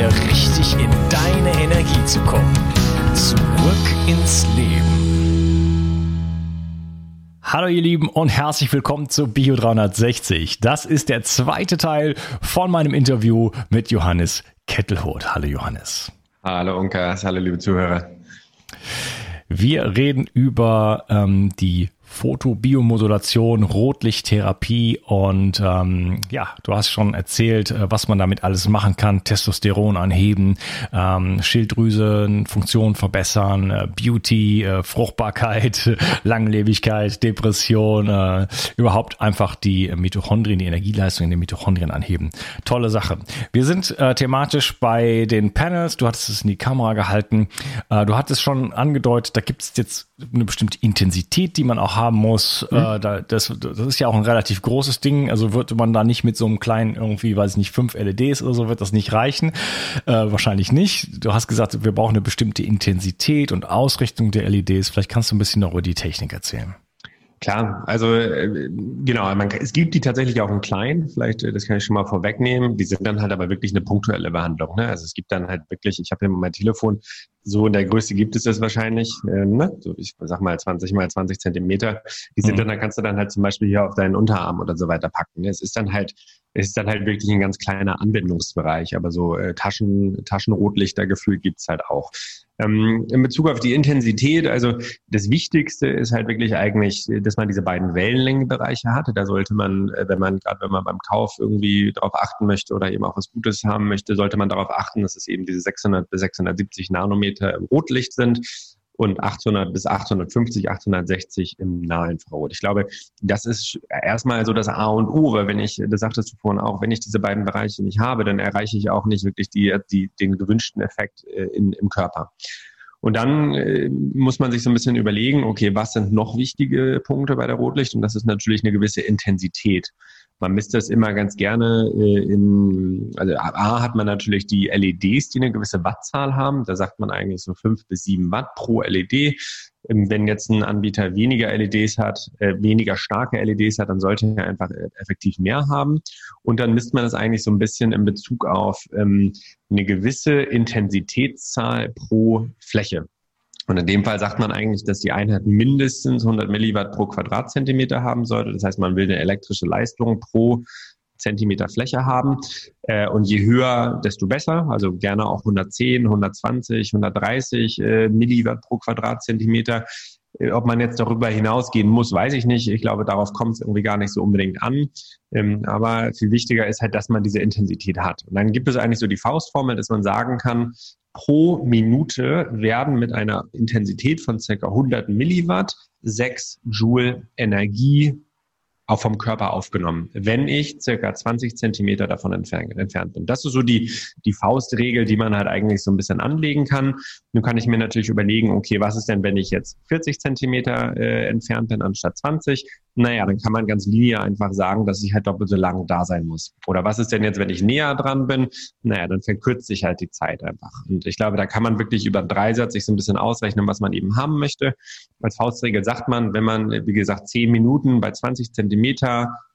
wieder richtig in deine Energie zu kommen. Zurück ins Leben. Hallo ihr Lieben und herzlich willkommen zu Bio 360. Das ist der zweite Teil von meinem Interview mit Johannes Kettelhoth. Hallo Johannes. Hallo Unkas, hallo liebe Zuhörer. Wir reden über ähm, die Fotobiomodulation, Rotlichttherapie und ähm, ja, du hast schon erzählt, äh, was man damit alles machen kann. Testosteron anheben, ähm, Schilddrüsenfunktion verbessern, äh, Beauty, äh, Fruchtbarkeit, Langlebigkeit, Depression, äh, überhaupt einfach die Mitochondrien, die Energieleistung in den Mitochondrien anheben. Tolle Sache. Wir sind äh, thematisch bei den Panels. Du hattest es in die Kamera gehalten. Äh, du hattest schon angedeutet, da gibt es jetzt eine bestimmte Intensität, die man auch haben muss. Mhm. Äh, da, das, das ist ja auch ein relativ großes Ding. Also würde man da nicht mit so einem kleinen irgendwie, weiß ich nicht, fünf LEDs oder so, wird das nicht reichen. Äh, wahrscheinlich nicht. Du hast gesagt, wir brauchen eine bestimmte Intensität und Ausrichtung der LEDs. Vielleicht kannst du ein bisschen noch über die Technik erzählen. Klar, also äh, genau, man, es gibt die tatsächlich auch in klein, vielleicht, äh, das kann ich schon mal vorwegnehmen. Die sind dann halt aber wirklich eine punktuelle Behandlung. Ne? Also es gibt dann halt wirklich, ich habe hier mein Telefon, so in der Größe gibt es das wahrscheinlich, äh, ne? so ich sag mal 20 mal 20 Zentimeter. Die sind mhm. dann, dann kannst du dann halt zum Beispiel hier auf deinen Unterarm oder so weiter packen. Ne? Es ist dann halt, es ist dann halt wirklich ein ganz kleiner Anwendungsbereich, aber so äh, Taschen, Taschenrotlichtergefühl gibt's halt auch. Ähm, in Bezug auf die Intensität, also das Wichtigste ist halt wirklich eigentlich, dass man diese beiden Wellenlängenbereiche hat. Da sollte man, äh, wenn man, gerade wenn man beim Kauf irgendwie darauf achten möchte oder eben auch was Gutes haben möchte, sollte man darauf achten, dass es eben diese 600 bis 670 Nanometer im Rotlicht sind und 800 bis 850, 860 im Nahinfrarot. Ich glaube, das ist erstmal so das A und O, weil wenn ich, das sagtest du vorhin auch, wenn ich diese beiden Bereiche nicht habe, dann erreiche ich auch nicht wirklich die, die, den gewünschten Effekt äh, in, im Körper. Und dann äh, muss man sich so ein bisschen überlegen, okay, was sind noch wichtige Punkte bei der Rotlicht? Und das ist natürlich eine gewisse Intensität. Man misst das immer ganz gerne äh, in, also A hat man natürlich die LEDs, die eine gewisse Wattzahl haben. Da sagt man eigentlich so fünf bis sieben Watt pro LED. Ähm, wenn jetzt ein Anbieter weniger LEDs hat, äh, weniger starke LEDs hat, dann sollte er einfach äh, effektiv mehr haben. Und dann misst man das eigentlich so ein bisschen in Bezug auf ähm, eine gewisse Intensitätszahl pro Fläche. Und in dem Fall sagt man eigentlich, dass die Einheit mindestens 100 Milliwatt pro Quadratzentimeter haben sollte. Das heißt, man will eine elektrische Leistung pro Zentimeter Fläche haben. Äh, und je höher, desto besser. Also gerne auch 110, 120, 130 Milliwatt pro Quadratzentimeter. Äh, ob man jetzt darüber hinausgehen muss, weiß ich nicht. Ich glaube, darauf kommt es irgendwie gar nicht so unbedingt an. Ähm, aber viel wichtiger ist halt, dass man diese Intensität hat. Und dann gibt es eigentlich so die Faustformel, dass man sagen kann, pro Minute werden mit einer Intensität von circa 100 Milliwatt 6 Joule Energie auch vom Körper aufgenommen, wenn ich circa 20 Zentimeter davon entfernt, entfernt bin. Das ist so die, die Faustregel, die man halt eigentlich so ein bisschen anlegen kann. Nun kann ich mir natürlich überlegen, okay, was ist denn, wenn ich jetzt 40 Zentimeter äh, entfernt bin anstatt 20? Naja, dann kann man ganz linear einfach sagen, dass ich halt doppelt so lang da sein muss. Oder was ist denn jetzt, wenn ich näher dran bin? Naja, dann verkürzt sich halt die Zeit einfach. Und ich glaube, da kann man wirklich über drei Satz sich so ein bisschen ausrechnen, was man eben haben möchte. Als Faustregel sagt man, wenn man, wie gesagt, 10 Minuten bei 20 Zentimeter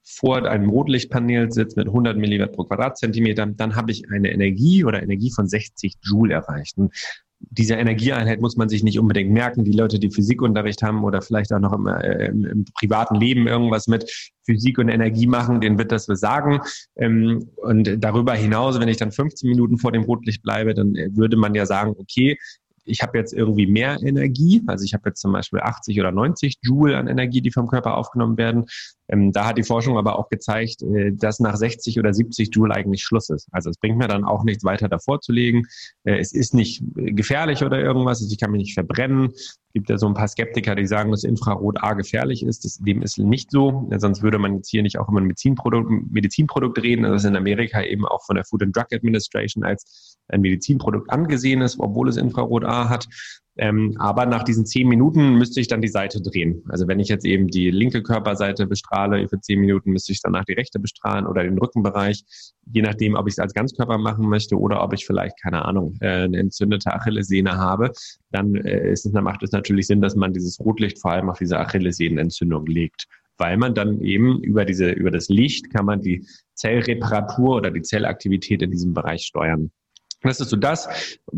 vor einem Rotlichtpanel sitzt mit 100 Milliwatt pro Quadratzentimeter, dann habe ich eine Energie oder Energie von 60 Joule erreicht. Und diese Energieeinheit muss man sich nicht unbedingt merken. Die Leute, die Physikunterricht haben oder vielleicht auch noch im, äh, im, im privaten Leben irgendwas mit Physik und Energie machen, denen wird das besagen. Ähm, und darüber hinaus, wenn ich dann 15 Minuten vor dem Rotlicht bleibe, dann äh, würde man ja sagen, okay, ich habe jetzt irgendwie mehr Energie, also ich habe jetzt zum Beispiel 80 oder 90 Joule an Energie, die vom Körper aufgenommen werden. Ähm, da hat die Forschung aber auch gezeigt, äh, dass nach 60 oder 70 Joule eigentlich Schluss ist. Also es bringt mir dann auch nichts weiter davor zu legen. Äh, es ist nicht gefährlich oder irgendwas, also ich kann mich nicht verbrennen. Es gibt ja so ein paar Skeptiker, die sagen, dass Infrarot A gefährlich ist. Das, dem ist nicht so, sonst würde man jetzt hier nicht auch über ein Medizinprodukt, Medizinprodukt reden. Das ist in Amerika eben auch von der Food and Drug Administration als ein Medizinprodukt angesehen ist, obwohl es Infrarot A hat. Ähm, aber nach diesen zehn Minuten müsste ich dann die Seite drehen. Also wenn ich jetzt eben die linke Körperseite bestrahle für zehn Minuten, müsste ich danach die rechte bestrahlen oder den Rückenbereich, je nachdem, ob ich es als Ganzkörper machen möchte oder ob ich vielleicht, keine Ahnung, äh, eine entzündete Achillessehne habe. Dann, äh, ist es, macht es natürlich Sinn, dass man dieses Rotlicht vor allem auf diese Achillessehnenentzündung legt weil man dann eben über diese, über das Licht kann man die Zellreparatur oder die Zellaktivität in diesem Bereich steuern. Das ist so das,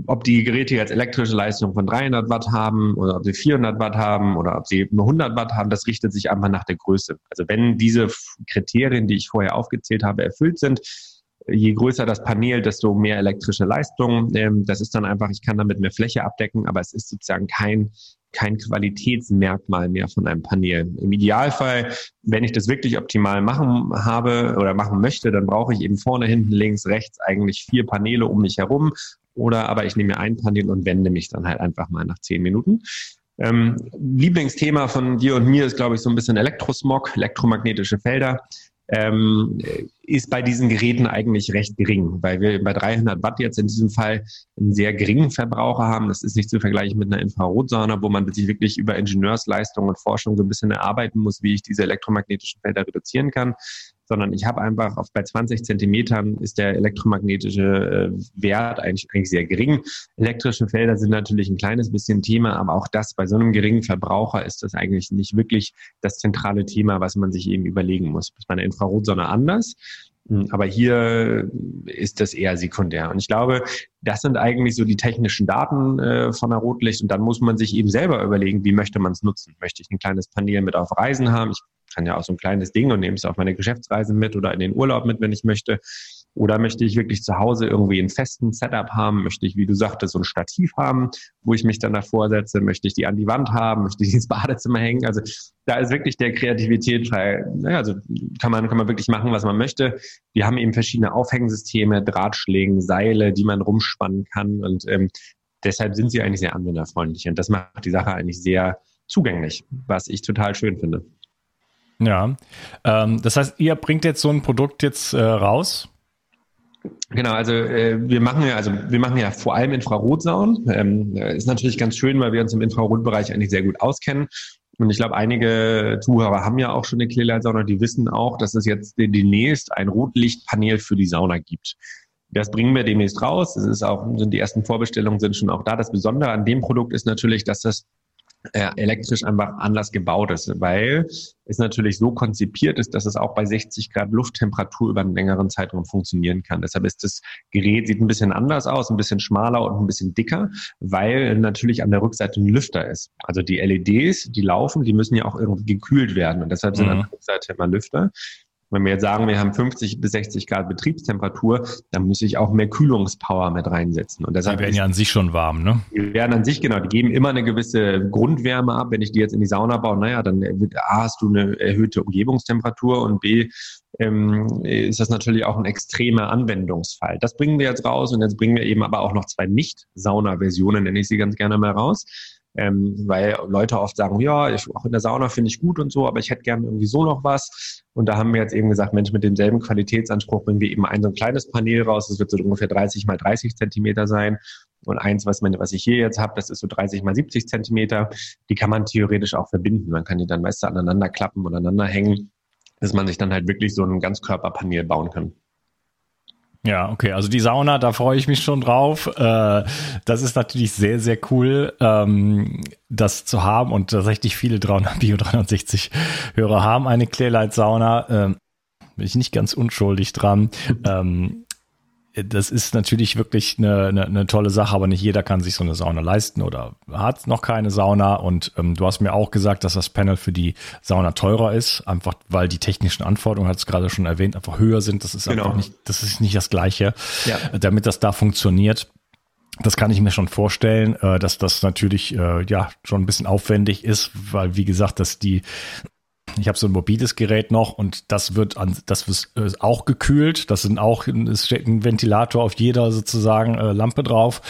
ob die Geräte jetzt elektrische Leistung von 300 Watt haben oder ob sie 400 Watt haben oder ob sie nur 100 Watt haben, das richtet sich einfach nach der Größe. Also wenn diese Kriterien, die ich vorher aufgezählt habe, erfüllt sind, je größer das Panel, desto mehr elektrische Leistung. Ähm, das ist dann einfach, ich kann damit mehr Fläche abdecken, aber es ist sozusagen kein kein Qualitätsmerkmal mehr von einem Panel. Im Idealfall, wenn ich das wirklich optimal machen habe oder machen möchte, dann brauche ich eben vorne, hinten, links, rechts eigentlich vier Paneele um mich herum. Oder aber ich nehme mir ein Panel und wende mich dann halt einfach mal nach zehn Minuten. Ähm, Lieblingsthema von dir und mir ist, glaube ich, so ein bisschen Elektrosmog, elektromagnetische Felder ähm, ist bei diesen Geräten eigentlich recht gering, weil wir bei 300 Watt jetzt in diesem Fall einen sehr geringen Verbraucher haben. Das ist nicht zu vergleichen mit einer Infrarotsauna, wo man sich wirklich über Ingenieursleistung und Forschung so ein bisschen erarbeiten muss, wie ich diese elektromagnetischen Felder reduzieren kann sondern ich habe einfach auf bei 20 Zentimetern ist der elektromagnetische äh, Wert eigentlich, eigentlich sehr gering. Elektrische Felder sind natürlich ein kleines bisschen Thema, aber auch das bei so einem geringen Verbraucher ist das eigentlich nicht wirklich das zentrale Thema, was man sich eben überlegen muss. Ist bei einer Infrarotsonne anders. Hm, aber hier ist das eher sekundär. Und ich glaube, das sind eigentlich so die technischen Daten äh, von der Rotlicht. Und dann muss man sich eben selber überlegen, wie möchte man es nutzen. Möchte ich ein kleines Panel mit auf Reisen haben? Ich kann ja auch so ein kleines Ding und nehme es auf meine Geschäftsreisen mit oder in den Urlaub mit, wenn ich möchte. Oder möchte ich wirklich zu Hause irgendwie einen festen Setup haben? Möchte ich, wie du sagtest, so ein Stativ haben, wo ich mich dann davor setze? Möchte ich die an die Wand haben? Möchte ich ins Badezimmer hängen? Also da ist wirklich der Kreativität frei. Naja, also kann man, kann man wirklich machen, was man möchte. Wir haben eben verschiedene Aufhängsysteme, Drahtschlägen, Seile, die man rumspannen kann und ähm, deshalb sind sie eigentlich sehr anwenderfreundlich und das macht die Sache eigentlich sehr zugänglich, was ich total schön finde. Ja, ähm, das heißt, ihr bringt jetzt so ein Produkt jetzt äh, raus? Genau, also äh, wir machen ja, also wir machen ja vor allem Infrarotsaunen. Ähm, ist natürlich ganz schön, weil wir uns im Infrarotbereich eigentlich sehr gut auskennen. Und ich glaube, einige Zuhörer haben ja auch schon eine Clearlight-Sauna, die wissen auch, dass es jetzt demnächst ein Rotlichtpanel für die Sauna gibt. Das bringen wir demnächst raus. Das ist auch, sind die ersten Vorbestellungen sind schon auch da. Das Besondere an dem Produkt ist natürlich, dass das äh, elektrisch einfach anders gebaut ist, weil es natürlich so konzipiert ist, dass es auch bei 60 Grad Lufttemperatur über einen längeren Zeitraum funktionieren kann. Deshalb ist das Gerät sieht ein bisschen anders aus, ein bisschen schmaler und ein bisschen dicker, weil natürlich an der Rückseite ein Lüfter ist. Also die LEDs, die laufen, die müssen ja auch irgendwie gekühlt werden und deshalb sind mhm. an der Rückseite immer Lüfter. Wenn wir jetzt sagen, wir haben 50 bis 60 Grad Betriebstemperatur, dann muss ich auch mehr Kühlungspower mit reinsetzen. Und deshalb die werden ja an sich schon warm, ne? Die werden an sich, genau, die geben immer eine gewisse Grundwärme ab. Wenn ich die jetzt in die Sauna baue, naja, dann A, hast du eine erhöhte Umgebungstemperatur und B, ähm, ist das natürlich auch ein extremer Anwendungsfall. Das bringen wir jetzt raus und jetzt bringen wir eben aber auch noch zwei Nicht-Sauna-Versionen, nenne ich sie ganz gerne mal raus ähm, weil Leute oft sagen, ja, ich, auch in der Sauna finde ich gut und so, aber ich hätte gerne irgendwie so noch was. Und da haben wir jetzt eben gesagt, Mensch, mit demselben Qualitätsanspruch bringen wir eben ein so ein kleines Panel raus. Das wird so ungefähr 30 mal 30 Zentimeter sein. Und eins, was, man, was ich hier jetzt habe, das ist so 30 mal 70 Zentimeter. Die kann man theoretisch auch verbinden. Man kann die dann meist aneinander klappen und aneinander hängen, dass man sich dann halt wirklich so ein Ganzkörperpanel bauen kann. Ja, okay. Also die Sauna, da freue ich mich schon drauf. Äh, das ist natürlich sehr, sehr cool, ähm, das zu haben. Und tatsächlich viele 300, Bio 360 Hörer haben eine Clearlight Sauna. Ähm, bin ich nicht ganz unschuldig dran. Ähm, das ist natürlich wirklich eine, eine, eine, tolle Sache, aber nicht jeder kann sich so eine Sauna leisten oder hat noch keine Sauna. Und ähm, du hast mir auch gesagt, dass das Panel für die Sauna teurer ist, einfach weil die technischen Anforderungen, hat es gerade schon erwähnt, einfach höher sind. Das ist genau. einfach nicht, das ist nicht das Gleiche. Ja. Damit das da funktioniert, das kann ich mir schon vorstellen, äh, dass das natürlich äh, ja schon ein bisschen aufwendig ist, weil wie gesagt, dass die ich habe so ein mobiles Gerät noch und das wird an, das ist äh, auch gekühlt. Das sind auch es steht ein Ventilator auf jeder sozusagen äh, Lampe drauf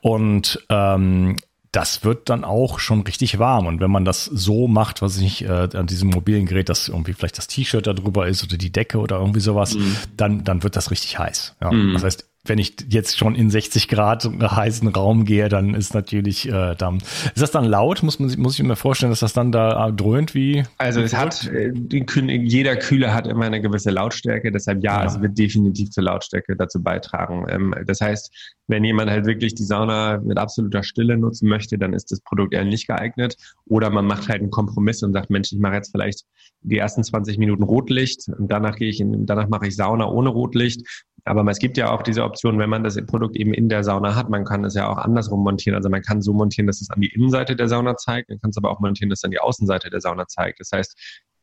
und ähm, das wird dann auch schon richtig warm. Und wenn man das so macht, was ich äh, an diesem mobilen Gerät, dass irgendwie vielleicht das T-Shirt da drüber ist oder die Decke oder irgendwie sowas, mhm. dann, dann wird das richtig heiß. Ja. Mhm. Das heißt, wenn ich jetzt schon in 60 Grad heißen Raum gehe, dann ist natürlich äh, dann ist das dann laut? Muss man muss ich mir vorstellen, dass das dann da äh, dröhnt wie? Also es hat äh, jeder Kühler hat immer eine gewisse Lautstärke, deshalb ja, ja. es wird definitiv zur Lautstärke dazu beitragen. Ähm, das heißt, wenn jemand halt wirklich die Sauna mit absoluter Stille nutzen möchte, dann ist das Produkt eher nicht geeignet. Oder man macht halt einen Kompromiss und sagt, Mensch, ich mache jetzt vielleicht die ersten 20 Minuten Rotlicht und danach gehe ich in, danach mache ich Sauna ohne Rotlicht aber es gibt ja auch diese Option, wenn man das Produkt eben in der Sauna hat, man kann es ja auch andersrum montieren. Also man kann so montieren, dass es an die Innenseite der Sauna zeigt, man kann es aber auch montieren, dass es an die Außenseite der Sauna zeigt. Das heißt,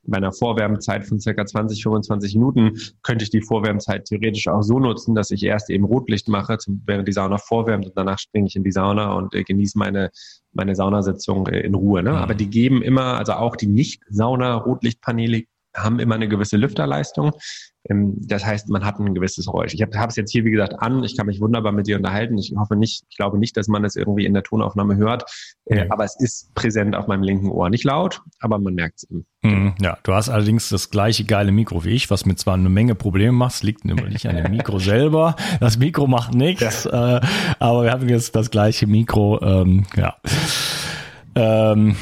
bei einer Vorwärmzeit von circa 20, 25 Minuten könnte ich die Vorwärmzeit theoretisch auch so nutzen, dass ich erst eben Rotlicht mache, während die Sauna vorwärmt und danach springe ich in die Sauna und äh, genieße meine, meine Saunasitzung äh, in Ruhe. Ne? Mhm. Aber die geben immer, also auch die Nicht-Sauna-Rotlichtpaneele haben immer eine gewisse Lüfterleistung. Ähm, das heißt, man hat ein gewisses Geräusch. Ich habe es jetzt hier, wie gesagt, an. Ich kann mich wunderbar mit dir unterhalten. Ich hoffe nicht, ich glaube nicht, dass man es irgendwie in der Tonaufnahme hört. Äh, aber es ist präsent auf meinem linken Ohr. Nicht laut, aber man merkt es. Mhm, ja, du hast allerdings das gleiche geile Mikro wie ich, was mir zwar eine Menge Probleme macht. Es liegt nämlich nicht an dem Mikro selber. Das Mikro macht nichts. Ja. Äh, aber wir haben jetzt das gleiche Mikro. Ähm, ja. Ähm,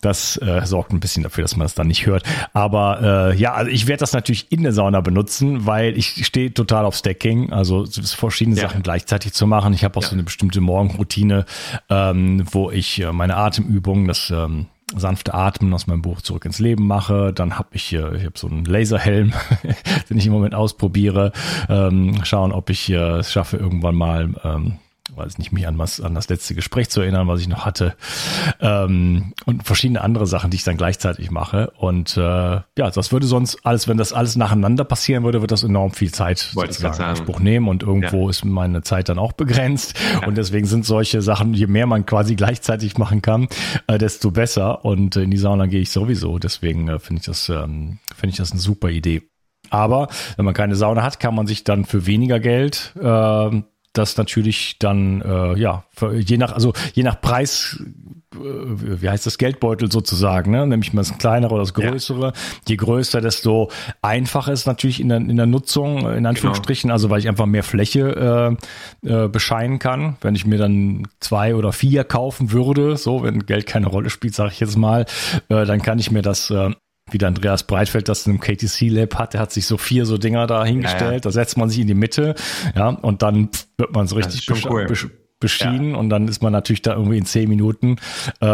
das äh, sorgt ein bisschen dafür, dass man es dann nicht hört. Aber äh, ja, also ich werde das natürlich in der Sauna benutzen, weil ich stehe total auf Stacking, also verschiedene ja. Sachen gleichzeitig zu machen. Ich habe auch ja. so eine bestimmte Morgenroutine, ähm, wo ich äh, meine Atemübungen, das ähm, sanfte Atmen aus meinem Buch zurück ins Leben mache. Dann habe ich, äh, ich habe so einen Laserhelm, den ich im Moment ausprobiere. Ähm, schauen, ob ich äh, es schaffe, irgendwann mal ähm, weiß nicht, mich an was, an das letzte Gespräch zu erinnern, was ich noch hatte. Ähm, und verschiedene andere Sachen, die ich dann gleichzeitig mache. Und äh, ja, das würde sonst alles, wenn das alles nacheinander passieren würde, wird das enorm viel Zeit sozusagen in Anspruch nehmen. Und irgendwo ja. ist meine Zeit dann auch begrenzt. Ja. Und deswegen sind solche Sachen, je mehr man quasi gleichzeitig machen kann, äh, desto besser. Und in die Sauna gehe ich sowieso. Deswegen äh, finde ich das, ähm, finde ich das eine super Idee. Aber wenn man keine Sauna hat, kann man sich dann für weniger Geld äh, das natürlich dann äh, ja je nach also je nach Preis äh, wie heißt das Geldbeutel sozusagen, ne? nämlich mal das kleinere oder das größere. Ja. Je größer, desto einfacher ist natürlich in der, in der Nutzung, in Anführungsstrichen, genau. also weil ich einfach mehr Fläche äh, äh, bescheinen kann. Wenn ich mir dann zwei oder vier kaufen würde, so wenn Geld keine Rolle spielt, sage ich jetzt mal, äh, dann kann ich mir das äh, wie der Andreas Breitfeld das in einem KTC Lab hat, der hat sich so vier so Dinger da hingestellt, ja, ja. da setzt man sich in die Mitte, ja, und dann wird man so richtig besch cool. besch beschienen ja. und dann ist man natürlich da irgendwie in zehn Minuten. Äh,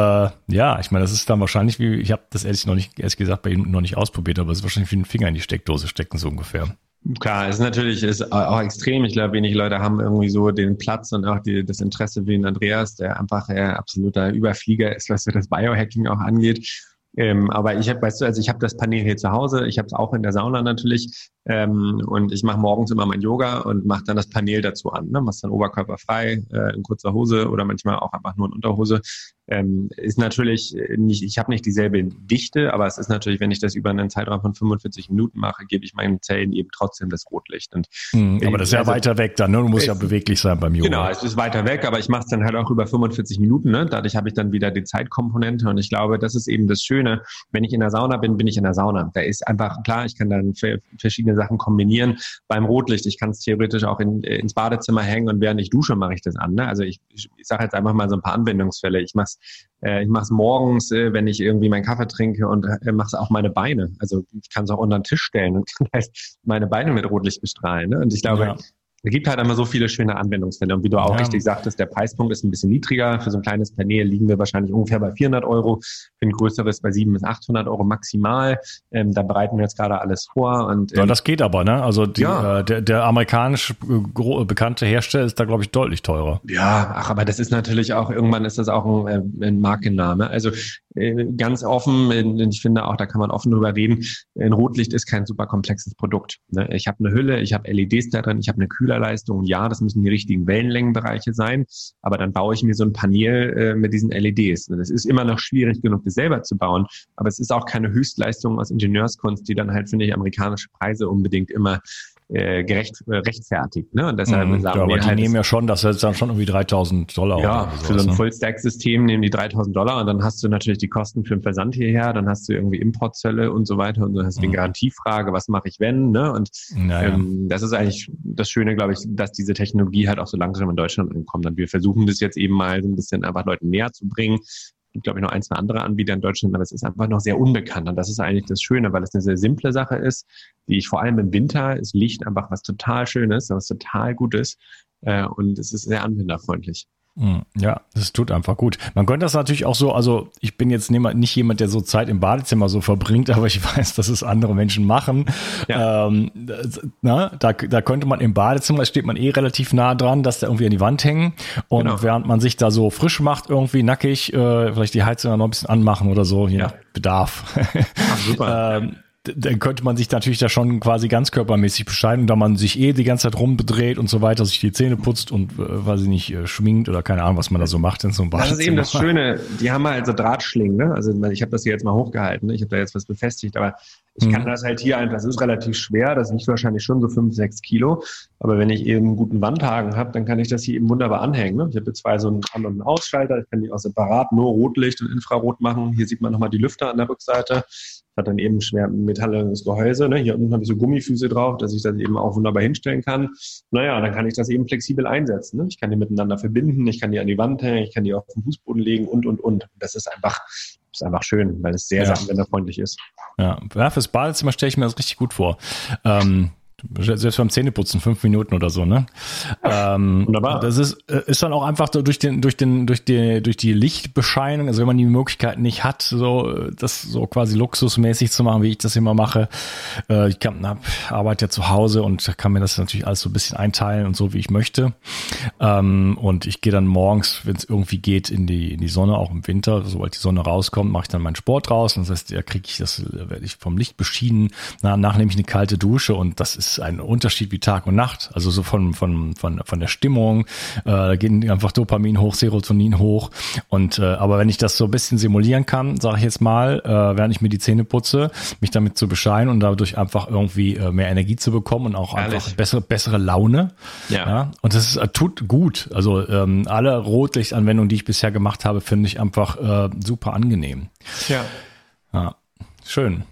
ja, ich meine, das ist dann wahrscheinlich wie, ich habe das ehrlich noch nicht, ehrlich gesagt, bei ihm noch nicht ausprobiert, aber es ist wahrscheinlich wie ein Finger in die Steckdose stecken, so ungefähr. Klar, es ist natürlich ist auch extrem. Ich glaube, wenig Leute haben irgendwie so den Platz und auch die, das Interesse wie ein Andreas, der einfach ein absoluter Überflieger ist, was das Biohacking auch angeht. Ähm, aber ich habe, weißt du, also ich habe das Panel hier zu Hause, ich habe es auch in der Sauna natürlich ähm, und ich mache morgens immer mein Yoga und mache dann das Panel dazu an. Ne? Machst dann oberkörperfrei, äh, in kurzer Hose oder manchmal auch einfach nur in Unterhose. Ähm, ist natürlich nicht, ich habe nicht dieselbe Dichte, aber es ist natürlich, wenn ich das über einen Zeitraum von 45 Minuten mache, gebe ich meinen Zellen eben trotzdem das Rotlicht. Und hm, aber das ist ja also, weiter weg dann, ne? Du musst ja beweglich sein beim Yoga. Genau, es ist weiter weg, aber ich mache es dann halt auch über 45 Minuten. Ne? Dadurch habe ich dann wieder die Zeitkomponente und ich glaube, das ist eben das Schöne. Wenn ich in der Sauna bin, bin ich in der Sauna. Da ist einfach klar, ich kann dann verschiedene Sachen kombinieren. Beim Rotlicht, ich kann es theoretisch auch in, ins Badezimmer hängen und während ich dusche, mache ich das an. Ne? Also ich, ich, ich sage jetzt einfach mal so ein paar Anwendungsfälle. Ich mache äh, ich mache es morgens, äh, wenn ich irgendwie meinen Kaffee trinke und äh, mache auch meine Beine. Also ich kann es auch unter den Tisch stellen und kann meine Beine mit Rotlicht bestrahlen. Ne? Und ich glaube, ja. Es gibt halt immer so viele schöne Anwendungsfälle. Und wie du auch ja. richtig sagtest, der Preispunkt ist ein bisschen niedriger. Für so ein kleines Panel liegen wir wahrscheinlich ungefähr bei 400 Euro. Für ein größeres bei 700 bis 800 Euro maximal. Ähm, da bereiten wir jetzt gerade alles vor. Und, ähm, ja, das geht aber, ne? Also die, ja. äh, der, der amerikanisch äh, bekannte Hersteller ist da, glaube ich, deutlich teurer. Ja, ach, aber das ist natürlich auch, irgendwann ist das auch ein, äh, ein Markenname. Also äh, ganz offen, ich finde auch, da kann man offen drüber reden. Ein Rotlicht ist kein super komplexes Produkt. Ne? Ich habe eine Hülle, ich habe LEDs da drin, ich habe eine Kühler Spielerleistung, ja, das müssen die richtigen Wellenlängenbereiche sein, aber dann baue ich mir so ein Panel äh, mit diesen LEDs. Das ist immer noch schwierig genug, das selber zu bauen, aber es ist auch keine Höchstleistung aus Ingenieurskunst, die dann halt, finde ich, amerikanische Preise unbedingt immer äh, gerecht, äh, rechtfertigt. Ne? Und deshalb mhm, sagen ja, aber wir die halt, nehmen ja schon, das ist dann schon irgendwie 3000 Dollar. Ja, sowas, für so ein ne? Full-Stack-System nehmen die 3000 Dollar und dann hast du natürlich die Kosten für den Versand hierher, dann hast du irgendwie Importzölle und so weiter und dann hast du mhm. die Garantiefrage, was mache ich wenn? Ne? Und naja. ähm, das ist eigentlich das Schöne, glaube ich, dass diese Technologie halt auch so langsam in Deutschland ankommt. Und wir versuchen das jetzt eben mal so ein bisschen einfach Leuten näher zu bringen, gibt, glaube ich, noch ein, zwei andere Anbieter in Deutschland, aber es ist einfach noch sehr unbekannt. Und das ist eigentlich das Schöne, weil es eine sehr simple Sache ist, die ich vor allem im Winter, ist Licht einfach was total Schönes, was total Gutes. Äh, und es ist sehr anwenderfreundlich. Hm, ja, das tut einfach gut. Man könnte das natürlich auch so, also ich bin jetzt nicht jemand, der so Zeit im Badezimmer so verbringt, aber ich weiß, dass es andere Menschen machen. Ja. Ähm, na, da, da könnte man im Badezimmer, da steht man eh relativ nah dran, dass da irgendwie an die Wand hängen. Und genau. während man sich da so frisch macht, irgendwie nackig, äh, vielleicht die Heizung noch ein bisschen anmachen oder so, je ja. nach Bedarf. Ach, super. ähm, dann könnte man sich natürlich da schon quasi ganzkörpermäßig bescheiden, da man sich eh die ganze Zeit rumbedreht und so weiter, sich die Zähne putzt und, äh, weiß ich nicht, äh, schminkt oder keine Ahnung, was man da so macht in so einem Badezimmer. Das ist eben das Schöne, die haben halt so Drahtschlingen, ne? Also ich habe das hier jetzt mal hochgehalten, ne? ich habe da jetzt was befestigt, aber ich kann mhm. das halt hier einfach, das ist relativ schwer, das ist wahrscheinlich schon so fünf, sechs Kilo, aber wenn ich eben einen guten Wandhaken habe, dann kann ich das hier eben wunderbar anhängen. Ne? Ich habe jetzt zwei so einen An- und einen Ausschalter, ich kann die auch separat nur Rotlicht und Infrarot machen. Hier sieht man nochmal die Lüfter an der Rückseite hat dann eben schwer metallenes Gehäuse. Ne? Hier unten habe ich so Gummifüße drauf, dass ich das eben auch wunderbar hinstellen kann. Naja, dann kann ich das eben flexibel einsetzen. Ne? Ich kann die miteinander verbinden, ich kann die an die Wand hängen, ich kann die auf den Fußboden legen und, und, und. Das ist einfach, ist einfach schön, weil es sehr, ja. sehr anwenderfreundlich ist. Ja, ja fürs Badezimmer stelle ich mir das richtig gut vor. Ähm, selbst beim Zähneputzen fünf Minuten oder so, ne? Ähm, Wunderbar. Das ist, äh, ist dann auch einfach durch den, durch den, durch die, durch die Lichtbescheinung, also wenn man die Möglichkeit nicht hat, so, das so quasi luxusmäßig zu machen, wie ich das immer mache. Äh, ich kann, na, arbeite ja zu Hause und kann mir das natürlich alles so ein bisschen einteilen und so, wie ich möchte. Ähm, und ich gehe dann morgens, wenn es irgendwie geht, in die, in die Sonne, auch im Winter, sobald die Sonne rauskommt, mache ich dann meinen Sport raus. Und das heißt, da kriege ich das, werde ich vom Licht beschienen. Na, danach nehme ich eine kalte Dusche und das ist ein Unterschied wie Tag und Nacht. Also so von, von, von, von der Stimmung, äh, da gehen einfach Dopamin hoch, Serotonin hoch. Und äh, aber wenn ich das so ein bisschen simulieren kann, sage ich jetzt mal, äh, während ich mir die Zähne putze, mich damit zu bescheiden und dadurch einfach irgendwie äh, mehr Energie zu bekommen und auch Ehrlich? einfach bessere, bessere Laune. Ja. ja? Und das ist, äh, tut gut. Also ähm, alle Rotlichtanwendungen, die ich bisher gemacht habe, finde ich einfach äh, super angenehm. Ja. Ja, schön.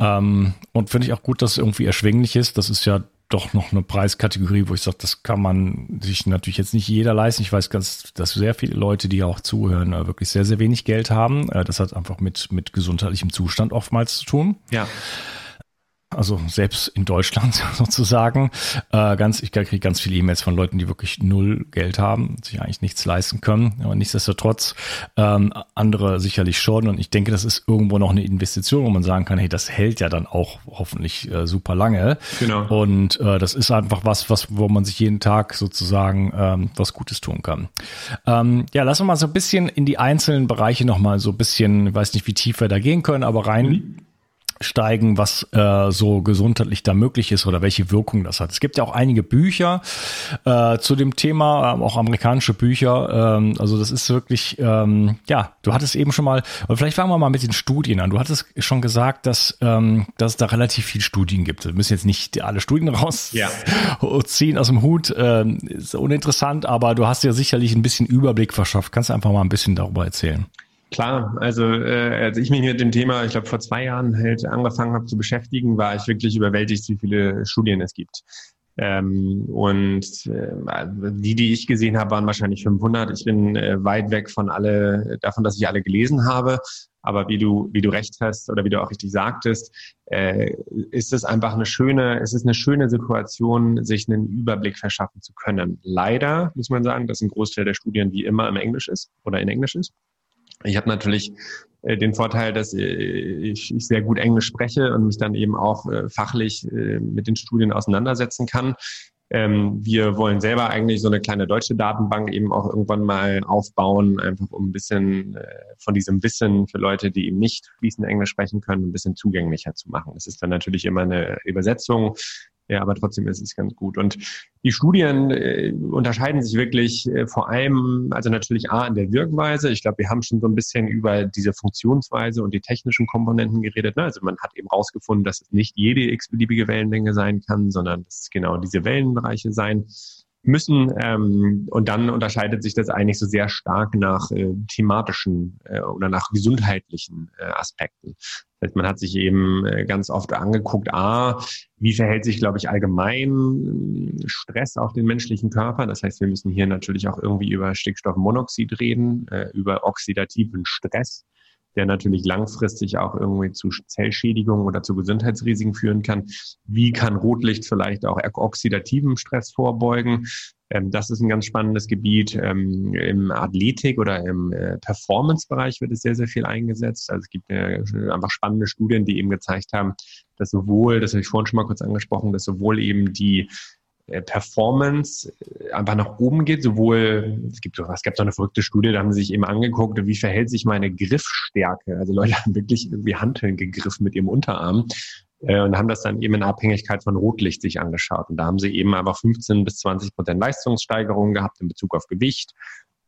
Ähm, und finde ich auch gut, dass es irgendwie erschwinglich ist. Das ist ja doch noch eine Preiskategorie, wo ich sage, das kann man sich natürlich jetzt nicht jeder leisten. Ich weiß ganz, dass sehr viele Leute, die auch zuhören, äh, wirklich sehr, sehr wenig Geld haben. Äh, das hat einfach mit, mit gesundheitlichem Zustand oftmals zu tun. Ja. Also selbst in Deutschland sozusagen. Äh, ganz, ich kriege ganz viele E-Mails von Leuten, die wirklich null Geld haben, sich eigentlich nichts leisten können. Aber nichtsdestotrotz ähm, andere sicherlich schon. Und ich denke, das ist irgendwo noch eine Investition, wo man sagen kann, hey, das hält ja dann auch hoffentlich äh, super lange. Genau. Und äh, das ist einfach was, was, wo man sich jeden Tag sozusagen ähm, was Gutes tun kann. Ähm, ja, lassen wir mal so ein bisschen in die einzelnen Bereiche nochmal so ein bisschen, weiß nicht, wie tief wir da gehen können, aber rein. Mhm steigen, was äh, so gesundheitlich da möglich ist oder welche Wirkung das hat. Es gibt ja auch einige Bücher äh, zu dem Thema, äh, auch amerikanische Bücher. Ähm, also das ist wirklich, ähm, ja, du hattest eben schon mal, vielleicht fangen wir mal mit den Studien an. Du hattest schon gesagt, dass, ähm, dass es da relativ viel Studien gibt. Wir müssen jetzt nicht alle Studien rausziehen ja. aus dem Hut. Ähm, ist uninteressant, aber du hast ja sicherlich ein bisschen Überblick verschafft. Kannst du einfach mal ein bisschen darüber erzählen? Klar, also äh, als ich mich mit dem Thema, ich glaube vor zwei Jahren halt angefangen habe zu beschäftigen, war ich wirklich überwältigt, wie viele Studien es gibt. Ähm, und äh, die, die ich gesehen habe, waren wahrscheinlich 500. Ich bin äh, weit weg von alle davon, dass ich alle gelesen habe. Aber wie du, wie du recht hast oder wie du auch richtig sagtest, äh, ist es einfach eine schöne, es ist eine schöne Situation, sich einen Überblick verschaffen zu können. Leider muss man sagen, dass ein Großteil der Studien wie immer im Englisch ist oder in Englisch ist. Ich habe natürlich äh, den Vorteil, dass äh, ich, sehr gut Englisch spreche und mich dann eben auch äh, fachlich mit den Studien auseinandersetzen kann. Ähm, wir wollen selber eigentlich so eine kleine deutsche Datenbank eben auch irgendwann mal aufbauen, einfach um ein bisschen von diesem Wissen für Leute, die eben nicht fließend Englisch sprechen können, ein bisschen zugänglicher zu machen. Das ist dann natürlich immer eine Übersetzung, ja, aber trotzdem ist es ganz gut. Und die Studien äh, unterscheiden sich wirklich äh, vor allem, also natürlich A in der Wirkweise. Ich glaube, wir haben schon so ein bisschen über diese Funktionsweise und die technischen Komponenten geredet. Ne? Also man hat eben rausgefunden, dass es nicht jede x-beliebige Wellenlänge sein kann, sondern dass es genau diese Wellenbereiche sein müssen. Ähm, und dann unterscheidet sich das eigentlich so sehr stark nach äh, thematischen äh, oder nach gesundheitlichen äh, Aspekten. Man hat sich eben äh, ganz oft angeguckt, a, wie verhält sich, glaube ich, allgemein äh, Stress auf den menschlichen Körper. Das heißt, wir müssen hier natürlich auch irgendwie über Stickstoffmonoxid reden, äh, über oxidativen Stress der natürlich langfristig auch irgendwie zu Zellschädigungen oder zu Gesundheitsrisiken führen kann. Wie kann Rotlicht vielleicht auch oxidativen Stress vorbeugen? Ähm, das ist ein ganz spannendes Gebiet. Ähm, Im Athletik oder im äh, Performance-Bereich wird es sehr, sehr viel eingesetzt. Also es gibt äh, einfach spannende Studien, die eben gezeigt haben, dass sowohl, das habe ich vorhin schon mal kurz angesprochen, dass sowohl eben die Performance äh, einfach nach oben geht, sowohl, es gibt so, es gab so eine verrückte Studie, da haben sie sich eben angeguckt, wie verhält sich meine Griffstärke. Also Leute haben wirklich irgendwie Hanteln gegriffen mit ihrem Unterarm äh, und haben das dann eben in Abhängigkeit von Rotlicht sich angeschaut. Und da haben sie eben einfach 15 bis 20 Prozent Leistungssteigerung gehabt in Bezug auf Gewicht.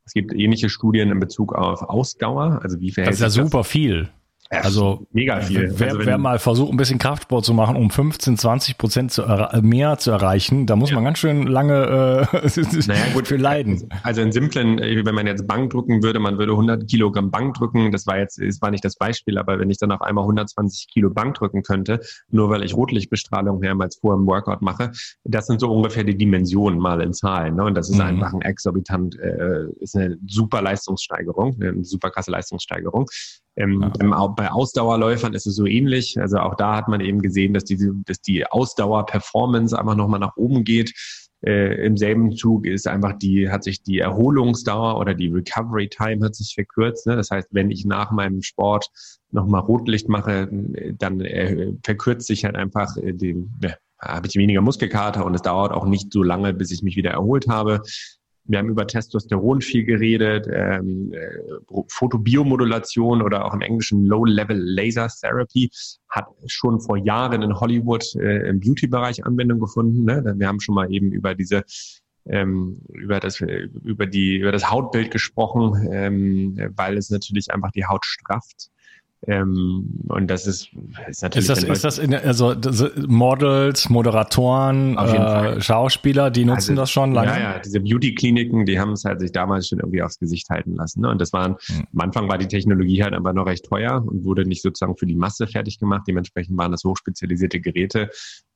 Es gibt ähnliche Studien in Bezug auf Ausdauer, also wie verhält sich das? ist ja super viel also mega viel. Wer, also wer mal versucht, ein bisschen Kraftsport zu machen, um 15, 20 Prozent zu, mehr zu erreichen, da muss ja. man ganz schön lange äh, naja, gut, für leiden. Also in simplen, äh, wenn man jetzt Bank drücken würde, man würde 100 Kilogramm Bank drücken. Das war jetzt, es war nicht das Beispiel, aber wenn ich dann auf einmal 120 Kilo Bank drücken könnte, nur weil ich Rotlichtbestrahlung mehrmals vor im Workout mache, das sind so ungefähr die Dimensionen mal in Zahlen. Ne? Und das ist mhm. einfach ein exorbitant, äh, ist eine super Leistungssteigerung, eine super krasse Leistungssteigerung. Ähm, ja. Bei Ausdauerläufern ist es so ähnlich. Also auch da hat man eben gesehen, dass, diese, dass die Ausdauer-Performance einfach nochmal nach oben geht. Äh, Im selben Zug ist einfach die, hat sich die Erholungsdauer oder die Recovery Time hat sich verkürzt. Ne? Das heißt, wenn ich nach meinem Sport nochmal Rotlicht mache, dann äh, verkürzt sich halt einfach äh, die, ja, habe ich weniger Muskelkater und es dauert auch nicht so lange, bis ich mich wieder erholt habe. Wir haben über Testosteron viel geredet, ähm, äh, Photobiomodulation oder auch im Englischen Low-Level Laser Therapy hat schon vor Jahren in Hollywood äh, im Beauty-Bereich Anwendung gefunden. Ne? Wir haben schon mal eben über diese ähm, über das über die über das Hautbild gesprochen, ähm, weil es natürlich einfach die Haut strafft ähm, und das ist, ist natürlich. Ist das, ist das in, also Models, Moderatoren, äh, Schauspieler, die nutzen also, das schon lange? Ja, ja, diese Beauty-Kliniken, die haben es halt sich damals schon irgendwie aufs Gesicht halten lassen. Ne? Und das waren, hm. am Anfang war die Technologie halt einfach noch recht teuer und wurde nicht sozusagen für die Masse fertig gemacht. Dementsprechend waren das hochspezialisierte Geräte.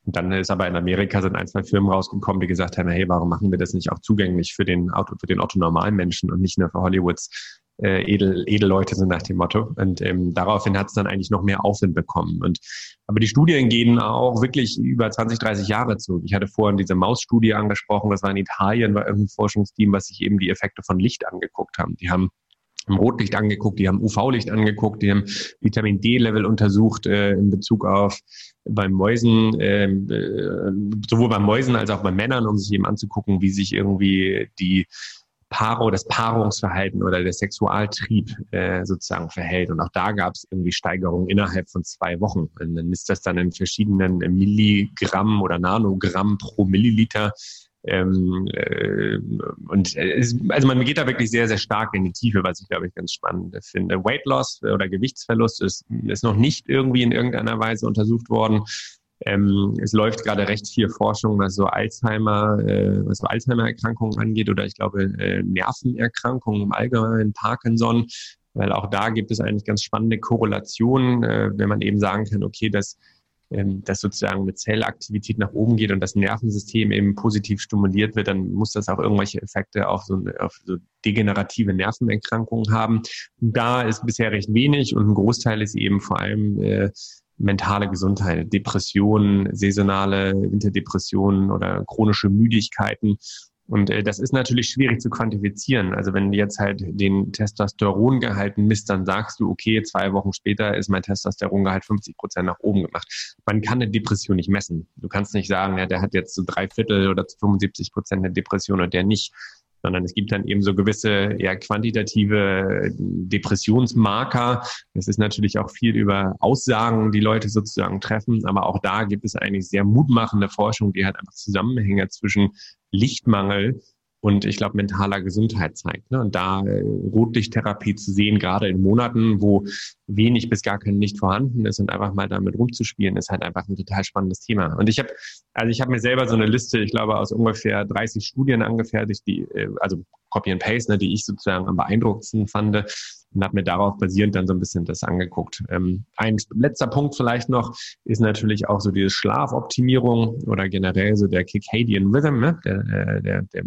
Und dann ist aber in Amerika sind ein, zwei Firmen rausgekommen, die gesagt haben, hey, warum machen wir das nicht auch zugänglich für den Auto, für den Otto normalen Menschen und nicht nur für Hollywoods äh, edel, Edelleute sind nach dem Motto. Und ähm, daraufhin hat es dann eigentlich noch mehr Aufwind bekommen. Und aber die Studien gehen auch wirklich über 20, 30 Jahre zurück. Ich hatte vorhin diese Mausstudie angesprochen, das war in Italien, war irgendein Forschungsteam, was sich eben die Effekte von Licht angeguckt haben. Die haben Rotlicht angeguckt, die haben UV-Licht angeguckt, die haben Vitamin D-Level untersucht äh, in Bezug auf beim Mäusen, ähm, äh, sowohl beim Mäusen als auch bei Männern, um sich eben anzugucken, wie sich irgendwie die Paro, das Paarungsverhalten oder der Sexualtrieb äh, sozusagen verhält. Und auch da gab es irgendwie Steigerungen innerhalb von zwei Wochen. Und dann ist das dann in verschiedenen Milligramm oder Nanogramm pro Milliliter ähm, äh, und es, also man geht da wirklich sehr, sehr stark in die Tiefe, was ich glaube ich ganz spannend finde. Weight Loss oder Gewichtsverlust ist, ist noch nicht irgendwie in irgendeiner Weise untersucht worden. Ähm, es läuft gerade recht viel Forschung, was so Alzheimer, äh, was so Alzheimer-Erkrankungen angeht oder ich glaube äh, Nervenerkrankungen im Allgemeinen, Parkinson, weil auch da gibt es eigentlich ganz spannende Korrelationen, äh, wenn man eben sagen kann, okay, dass ähm, das sozusagen mit Zellaktivität nach oben geht und das Nervensystem eben positiv stimuliert wird, dann muss das auch irgendwelche Effekte auf so, auf so degenerative Nervenerkrankungen haben. Da ist bisher recht wenig und ein Großteil ist eben vor allem äh, mentale Gesundheit, Depressionen, saisonale Winterdepressionen oder chronische Müdigkeiten. Und äh, das ist natürlich schwierig zu quantifizieren. Also wenn du jetzt halt den Testosterongehalt misst, dann sagst du, okay, zwei Wochen später ist mein Testosterongehalt 50 Prozent nach oben gemacht. Man kann eine Depression nicht messen. Du kannst nicht sagen, ja, der hat jetzt so drei Viertel oder 75 Prozent eine Depression und der nicht sondern es gibt dann eben so gewisse eher quantitative Depressionsmarker. Es ist natürlich auch viel über Aussagen, die Leute sozusagen treffen, aber auch da gibt es eigentlich sehr mutmachende Forschung, die halt einfach Zusammenhänge zwischen Lichtmangel und ich glaube mentaler Gesundheit zeigt. Ne? Und da äh, Rotlichttherapie zu sehen, gerade in Monaten, wo wenig bis gar kein Licht vorhanden ist und einfach mal damit rumzuspielen, ist halt einfach ein total spannendes Thema. Und ich habe, also ich habe mir selber so eine Liste, ich glaube, aus ungefähr 30 Studien angefertigt, die, äh, also Copy and Paste, ne, die ich sozusagen am beeindruckendsten fand und habe mir darauf basierend dann so ein bisschen das angeguckt. Ähm, ein letzter Punkt vielleicht noch ist natürlich auch so diese Schlafoptimierung oder generell so der Circadian Rhythm, ne? der, äh, der, der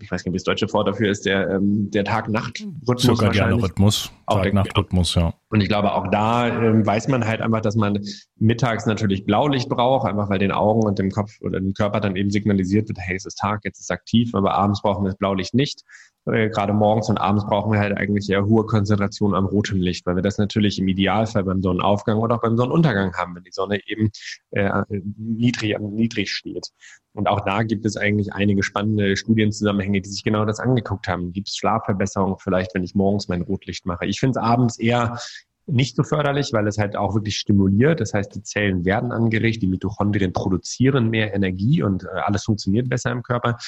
ich weiß nicht, wie das deutsche Wort dafür ist, der, ähm, der Tag-Nacht-Rhythmus. Zirkadianer Rhythmus, Tag-Nacht-Rhythmus, ja. Und ich glaube, auch da ähm, weiß man halt einfach, dass man mittags natürlich Blaulicht braucht, einfach weil den Augen und dem Kopf oder dem Körper dann eben signalisiert wird, hey, es ist Tag, jetzt ist es aktiv, aber abends brauchen wir das Blaulicht nicht. Äh, gerade morgens und abends brauchen wir halt eigentlich eher hohe Konzentration am roten Licht, weil wir das natürlich im Idealfall beim Sonnenaufgang oder auch beim Sonnenuntergang haben, wenn die Sonne eben äh, niedrig, niedrig steht. Und auch da gibt es eigentlich einige spannende Studienzusammenhänge, die sich genau das angeguckt haben. Gibt es Schlafverbesserungen vielleicht, wenn ich morgens mein Rotlicht mache? Ich finde es abends eher nicht so förderlich, weil es halt auch wirklich stimuliert. Das heißt, die Zellen werden angeregt, die Mitochondrien produzieren mehr Energie und äh, alles funktioniert besser im Körper.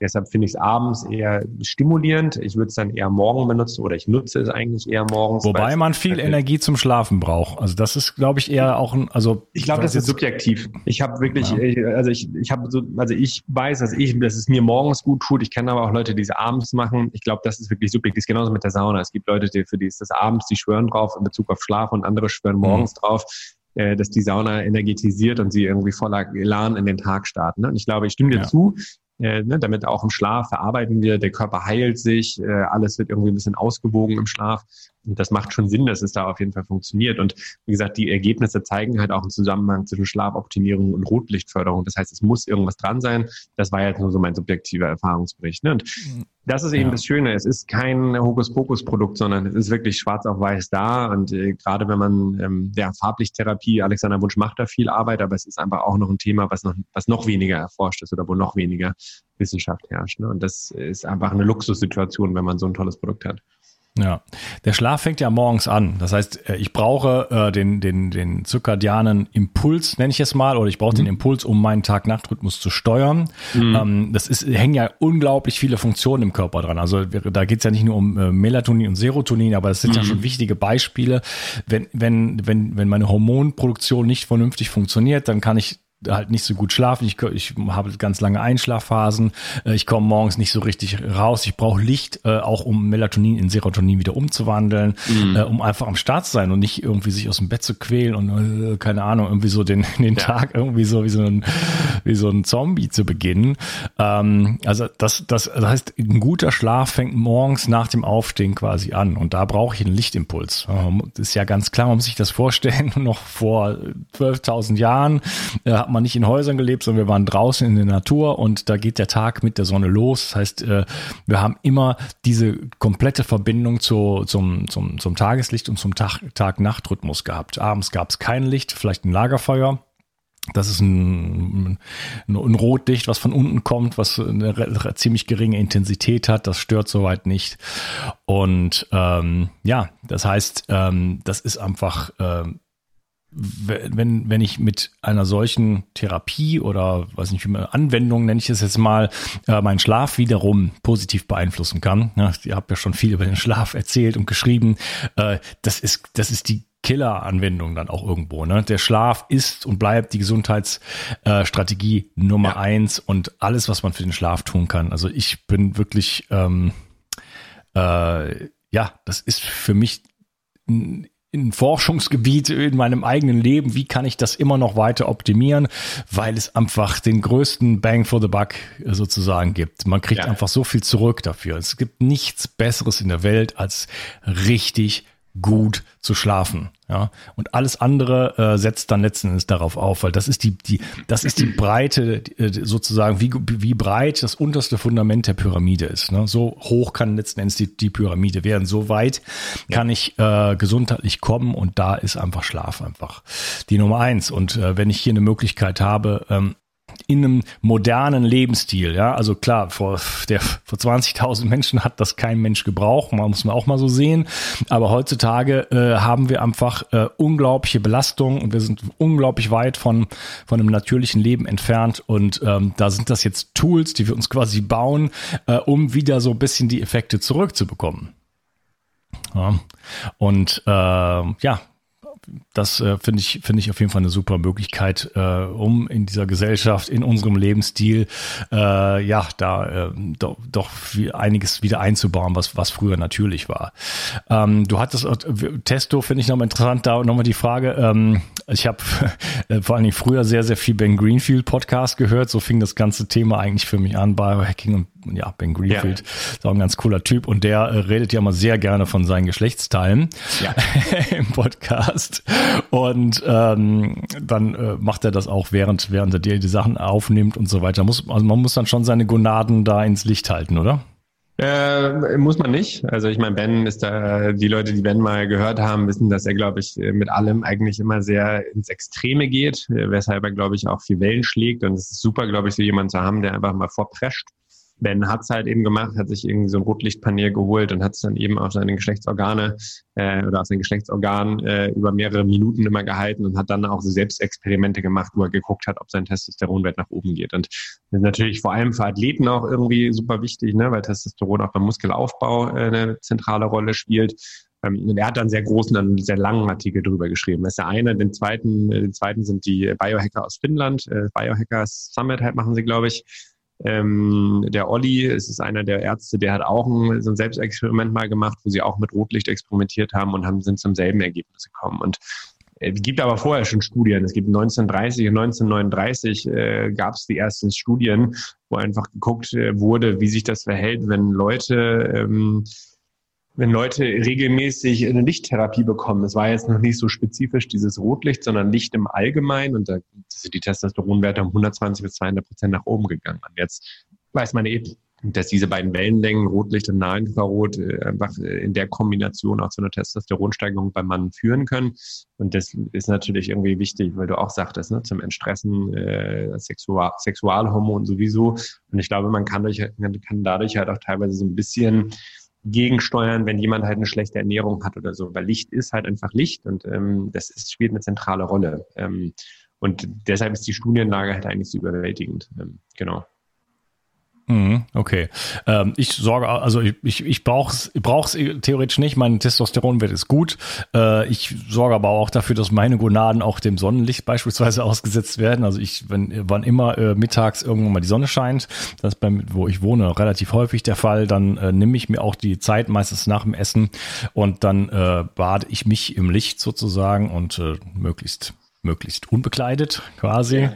Deshalb finde ich es abends eher stimulierend. Ich würde es dann eher morgen benutzen oder ich nutze es eigentlich eher morgens. Wobei man viel Energie zum Schlafen braucht. Also das ist, glaube ich, eher auch ein, also ich glaube, das ist subjektiv. Ich habe wirklich, ja. also ich, ich habe so, also ich weiß, dass ich, dass es mir morgens gut tut. Ich kenne aber auch Leute, die es abends machen. Ich glaube, das ist wirklich subjektiv. Genauso mit der Sauna. Es gibt Leute, die, für die ist das abends, die schwören drauf in Bezug auf Schlaf und andere schwören morgens mhm. drauf äh, dass die Sauna energetisiert und sie irgendwie voller Elan in den Tag starten. Ne? Und ich glaube, ich stimme dir ja. zu äh, ne, damit auch im Schlaf verarbeiten wir, der Körper heilt sich, äh, alles wird irgendwie ein bisschen ausgewogen im Schlaf. Und das macht schon Sinn, dass es da auf jeden Fall funktioniert. Und wie gesagt, die Ergebnisse zeigen halt auch einen Zusammenhang zwischen Schlafoptimierung und Rotlichtförderung. Das heißt, es muss irgendwas dran sein. Das war jetzt nur so mein subjektiver Erfahrungsbericht. Ne? Und das ist eben ja. das Schöne. Es ist kein Hokuspokus-Produkt, sondern es ist wirklich schwarz auf weiß da. Und äh, gerade wenn man ähm, der Farblichttherapie, Alexander Wunsch macht da viel Arbeit, aber es ist einfach auch noch ein Thema, was noch, was noch weniger erforscht ist oder wo noch weniger Wissenschaft herrscht. Ne? Und das ist einfach eine Luxussituation, wenn man so ein tolles Produkt hat. Ja, der Schlaf fängt ja morgens an. Das heißt, äh, ich brauche äh, den, den, den zirkadianen Impuls, nenne ich es mal, oder ich brauche mhm. den Impuls, um meinen Tag-Nacht-Rhythmus zu steuern. Mhm. Ähm, das ist, hängen ja unglaublich viele Funktionen im Körper dran. Also da geht es ja nicht nur um äh, Melatonin und Serotonin, aber es sind mhm. ja schon wichtige Beispiele. Wenn, wenn, wenn, wenn meine Hormonproduktion nicht vernünftig funktioniert, dann kann ich halt nicht so gut schlafen. Ich, ich habe ganz lange Einschlafphasen. Äh, ich komme morgens nicht so richtig raus. Ich brauche Licht, äh, auch um Melatonin in Serotonin wieder umzuwandeln, mhm. äh, um einfach am Start zu sein und nicht irgendwie sich aus dem Bett zu quälen und äh, keine Ahnung, irgendwie so den, den ja. Tag irgendwie so wie so ein, wie so ein Zombie zu beginnen. Ähm, also das, das, das heißt, ein guter Schlaf fängt morgens nach dem Aufstehen quasi an und da brauche ich einen Lichtimpuls. Das ist ja ganz klar, man muss sich das vorstellen, noch vor 12.000 Jahren hat man nicht in Häusern gelebt, sondern wir waren draußen in der Natur und da geht der Tag mit der Sonne los. Das heißt, äh, wir haben immer diese komplette Verbindung zu, zum, zum, zum Tageslicht und zum Tag-Nacht-Rhythmus gehabt. Abends gab es kein Licht, vielleicht ein Lagerfeuer. Das ist ein, ein, Rotlicht, was von unten kommt, was eine ziemlich geringe Intensität hat. Das stört soweit nicht. Und ähm, ja, das heißt, ähm, das ist einfach ähm, wenn, wenn ich mit einer solchen Therapie oder weiß nicht, wie man Anwendung nenne ich es jetzt mal, äh, meinen Schlaf wiederum positiv beeinflussen kann. Ja, ihr habt ja schon viel über den Schlaf erzählt und geschrieben. Äh, das ist, das ist die Killer-Anwendung dann auch irgendwo. Ne? Der Schlaf ist und bleibt die Gesundheitsstrategie äh, Nummer ja. eins und alles, was man für den Schlaf tun kann. Also ich bin wirklich, ähm, äh, ja, das ist für mich ein Forschungsgebiet in meinem eigenen Leben, wie kann ich das immer noch weiter optimieren, weil es einfach den größten Bang for the Buck sozusagen gibt. Man kriegt ja. einfach so viel zurück dafür. Es gibt nichts Besseres in der Welt als richtig gut zu schlafen. Ja, und alles andere äh, setzt dann letzten Endes darauf auf, weil das ist die, die, das ist die Breite, äh, sozusagen, wie, wie breit das unterste Fundament der Pyramide ist. Ne? So hoch kann letzten Endes die, die Pyramide werden. So weit kann ich äh, gesundheitlich kommen und da ist einfach Schlaf einfach die Nummer eins. Und äh, wenn ich hier eine Möglichkeit habe, ähm, in einem modernen Lebensstil. Ja, also klar, vor, der, vor 20.000 Menschen hat das kein Mensch gebraucht, man muss man auch mal so sehen. Aber heutzutage äh, haben wir einfach äh, unglaubliche Belastung und wir sind unglaublich weit von, von einem natürlichen Leben entfernt. Und ähm, da sind das jetzt Tools, die wir uns quasi bauen, äh, um wieder so ein bisschen die Effekte zurückzubekommen. Ja. Und äh, ja, das äh, finde ich, finde ich auf jeden Fall eine super Möglichkeit, äh, um in dieser Gesellschaft, in unserem Lebensstil, äh, ja, da äh, doch, doch einiges wieder einzubauen, was, was früher natürlich war. Ähm, du hattest, äh, Testo finde ich nochmal interessant, da nochmal die Frage, ähm, ich habe äh, vor allen Dingen früher sehr, sehr viel Ben Greenfield Podcast gehört, so fing das ganze Thema eigentlich für mich an, Biohacking und ja, Ben Greenfield ja. ist auch ein ganz cooler Typ und der äh, redet ja mal sehr gerne von seinen Geschlechtsteilen ja. im Podcast. Und ähm, dann äh, macht er das auch, während, während er die, die Sachen aufnimmt und so weiter. Muss, also man muss dann schon seine Gonaden da ins Licht halten, oder? Äh, muss man nicht. Also ich meine, Ben ist da, die Leute, die Ben mal gehört haben, wissen, dass er, glaube ich, mit allem eigentlich immer sehr ins Extreme geht, weshalb er, glaube ich, auch viel Wellen schlägt. Und es ist super, glaube ich, so jemanden zu haben, der einfach mal vorprescht Ben hat es halt eben gemacht, hat sich irgendwie so ein Rotlichtpanier geholt und hat es dann eben auf seine Geschlechtsorgane äh, oder auf sein Geschlechtsorgan äh, über mehrere Minuten immer gehalten und hat dann auch so Selbstexperimente gemacht, wo er geguckt hat, ob sein Testosteronwert nach oben geht. Und das ist natürlich vor allem für Athleten auch irgendwie super wichtig, ne, weil Testosteron auch beim Muskelaufbau äh, eine zentrale Rolle spielt. Ähm, und er hat dann sehr großen, dann sehr langen Artikel drüber geschrieben. Das ist der eine. Den zweiten, äh, den zweiten sind die Biohacker aus Finnland. Äh, Biohackers Summit halt machen sie, glaube ich. Ähm, der Olli, es ist einer der Ärzte, der hat auch ein, so ein Selbstexperiment mal gemacht, wo sie auch mit Rotlicht experimentiert haben und haben, sind zum selben Ergebnis gekommen. Und äh, es gibt aber vorher schon Studien. Es gibt 1930 und 1939 äh, gab es die ersten Studien, wo einfach geguckt äh, wurde, wie sich das verhält, wenn Leute ähm, wenn Leute regelmäßig eine Lichttherapie bekommen. Es war jetzt noch nicht so spezifisch dieses Rotlicht, sondern Licht im Allgemeinen und da sind die Testosteronwerte um 120 bis 200 Prozent nach oben gegangen. Und jetzt weiß man eben, dass diese beiden Wellenlängen, Rotlicht und Nahinfrarot, äh, einfach in der Kombination auch zu einer Testosteronsteigerung beim Mann führen können. Und das ist natürlich irgendwie wichtig, weil du auch sagtest, ne, zum Entstressen äh, Sexual Sexualhormon sowieso. Und ich glaube, man kann, durch, man kann dadurch halt auch teilweise so ein bisschen gegensteuern, wenn jemand halt eine schlechte Ernährung hat oder so. Weil Licht ist halt einfach Licht und ähm, das ist, spielt eine zentrale Rolle. Ähm, und deshalb ist die Studienlage halt eigentlich so überwältigend. Ähm, genau. Mhm, okay. Ähm, ich sorge, also ich, ich, ich brauche es brauch's theoretisch nicht. Mein Testosteronwert ist gut. Äh, ich sorge aber auch dafür, dass meine Gonaden auch dem Sonnenlicht beispielsweise ausgesetzt werden. Also ich, wenn wann immer äh, mittags irgendwann mal die Sonne scheint, das ist beim, wo ich wohne, relativ häufig der Fall, dann äh, nehme ich mir auch die Zeit meistens nach dem Essen und dann äh, bade ich mich im Licht sozusagen und äh, möglichst möglichst unbekleidet quasi.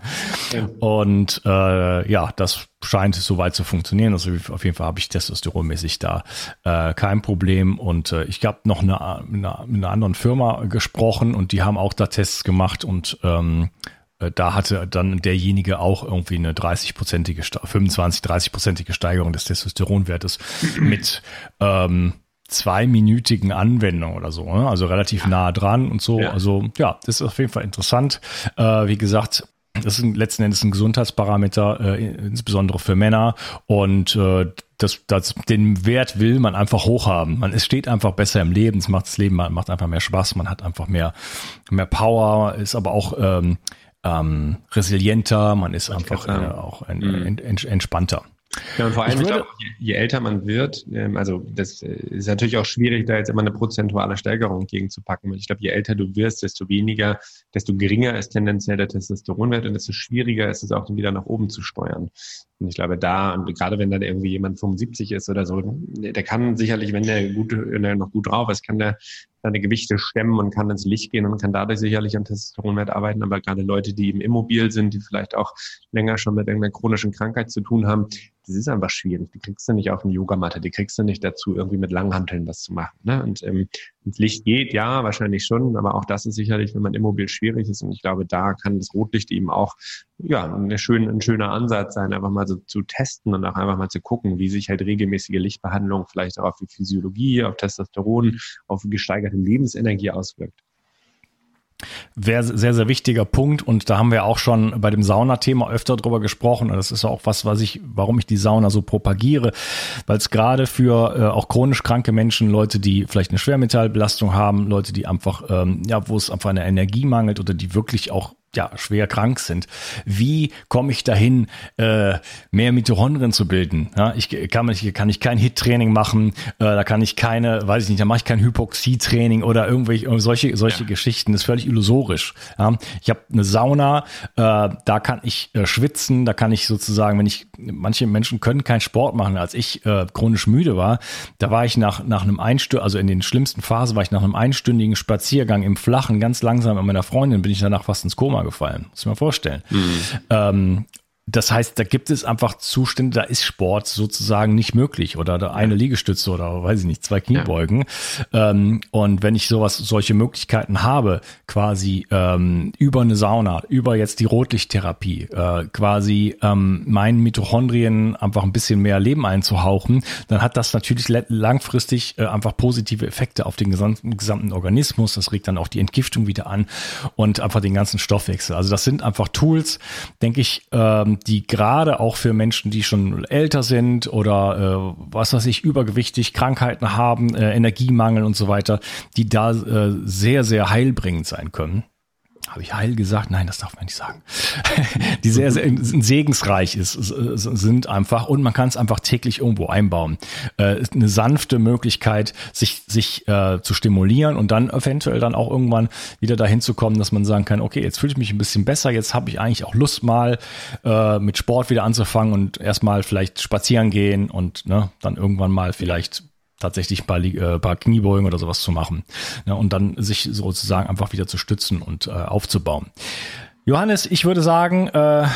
Ja. Und äh, ja, das scheint soweit zu funktionieren. Also auf jeden Fall habe ich testosteronmäßig da äh, kein Problem. Und äh, ich habe noch eine, eine, mit einer anderen Firma gesprochen und die haben auch da Tests gemacht und ähm, äh, da hatte dann derjenige auch irgendwie eine 30-prozentige, 25, 30-prozentige Steigerung des Testosteronwertes mit ähm, zweiminütigen Anwendung oder so, ne? also relativ nah dran und so. Ja. Also ja, das ist auf jeden Fall interessant. Äh, wie gesagt, das ist letzten Endes ein Gesundheitsparameter, äh, insbesondere für Männer. Und äh, das, das, den Wert will man einfach hochhaben. Man es steht einfach besser im Leben, es macht das Leben macht einfach mehr Spaß, man hat einfach mehr, mehr Power, ist aber auch ähm, ähm, resilienter, man ist einfach äh, auch ein, mhm. entspannter. Ja, und vor allem, ich glaube, je, je, älter man wird, ähm, also das äh, ist natürlich auch schwierig, da jetzt immer eine prozentuale Steigerung gegenzupacken. Ich glaube, je älter du wirst, desto weniger, desto geringer ist tendenziell der Testosteronwert und desto schwieriger ist es auch, dann wieder nach oben zu steuern. Und ich glaube, da, und gerade wenn dann irgendwie jemand 75 ist oder so, der kann sicherlich, wenn der gut, wenn der noch gut drauf ist, kann der seine Gewichte stemmen und kann ins Licht gehen und kann dadurch sicherlich am Testosteronwert arbeiten. Aber gerade Leute, die eben immobil sind, die vielleicht auch länger schon mit irgendeiner chronischen Krankheit zu tun haben, das ist einfach schwierig. Die kriegst du nicht auf eine Yogamatte, die kriegst du nicht dazu, irgendwie mit Langhanteln was zu machen. Ne? Und ähm, ins Licht geht, ja, wahrscheinlich schon, aber auch das ist sicherlich, wenn man immobil schwierig ist. Und ich glaube, da kann das Rotlicht eben auch ja eine schön, ein schöner Ansatz sein, einfach mal so zu testen und auch einfach mal zu gucken, wie sich halt regelmäßige Lichtbehandlung vielleicht auch auf die Physiologie, auf Testosteron, auf gesteigerte Lebensenergie auswirkt. Wäre sehr, sehr wichtiger Punkt und da haben wir auch schon bei dem Saunathema öfter drüber gesprochen das ist auch was, was ich, warum ich die Sauna so propagiere, weil es gerade für äh, auch chronisch kranke Menschen, Leute, die vielleicht eine Schwermetallbelastung haben, Leute, die einfach, ähm, ja, wo es einfach eine Energie mangelt oder die wirklich auch ja, schwer krank sind. Wie komme ich dahin, äh, mehr Mitochondrien zu bilden? Ja, ich kann, ich kann ich kein HIT-Training machen, äh, da kann ich keine, weiß ich nicht, da mache ich kein Hypoxie-Training oder irgendwelche solche solche ja. Geschichten. Das ist völlig illusorisch. Ja, ich habe eine Sauna, äh, da kann ich äh, schwitzen, da kann ich sozusagen, wenn ich manche Menschen können keinen Sport machen. Als ich äh, chronisch müde war, da war ich nach nach einem Einstür, also in den schlimmsten Phasen war ich nach einem einstündigen Spaziergang im Flachen ganz langsam mit meiner Freundin bin ich danach fast ins Koma gefallen. Muss ich mal vorstellen. Mhm. Ähm, das heißt, da gibt es einfach Zustände, da ist Sport sozusagen nicht möglich oder eine Liegestütze oder weiß ich nicht, zwei Kniebeugen. Ja. Ähm, und wenn ich sowas, solche Möglichkeiten habe, quasi ähm, über eine Sauna, über jetzt die Rotlichttherapie, äh, quasi ähm, meinen Mitochondrien einfach ein bisschen mehr Leben einzuhauchen, dann hat das natürlich langfristig äh, einfach positive Effekte auf den gesamten, gesamten Organismus. Das regt dann auch die Entgiftung wieder an und einfach den ganzen Stoffwechsel. Also das sind einfach Tools, denke ich, ähm, die gerade auch für Menschen, die schon älter sind oder äh, was weiß ich, übergewichtig, Krankheiten haben, äh, Energiemangel und so weiter, die da äh, sehr, sehr heilbringend sein können habe ich heil gesagt? Nein, das darf man nicht sagen. die sehr, sehr segensreich ist, sind einfach und man kann es einfach täglich irgendwo einbauen. Äh, eine sanfte Möglichkeit, sich, sich äh, zu stimulieren und dann eventuell dann auch irgendwann wieder dahin zu kommen, dass man sagen kann, okay, jetzt fühle ich mich ein bisschen besser, jetzt habe ich eigentlich auch Lust mal äh, mit Sport wieder anzufangen und erstmal vielleicht spazieren gehen und ne, dann irgendwann mal vielleicht tatsächlich ein paar, äh, paar Kniebeugen oder sowas zu machen ne, und dann sich sozusagen einfach wieder zu stützen und äh, aufzubauen. Johannes, ich würde sagen, äh,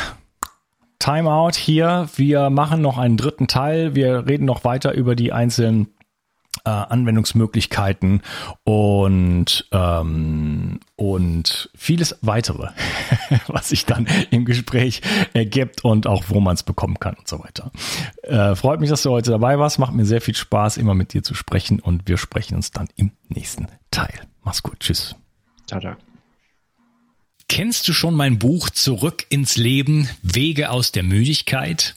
Timeout hier. Wir machen noch einen dritten Teil. Wir reden noch weiter über die einzelnen äh, Anwendungsmöglichkeiten und, ähm, und vieles weitere, was sich dann im Gespräch ergibt und auch wo man es bekommen kann und so weiter. Äh, freut mich, dass du heute dabei warst. Macht mir sehr viel Spaß, immer mit dir zu sprechen und wir sprechen uns dann im nächsten Teil. Mach's gut. Tschüss. Ciao, ciao. Kennst du schon mein Buch Zurück ins Leben, Wege aus der Müdigkeit?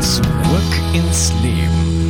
Zurück ins Leben.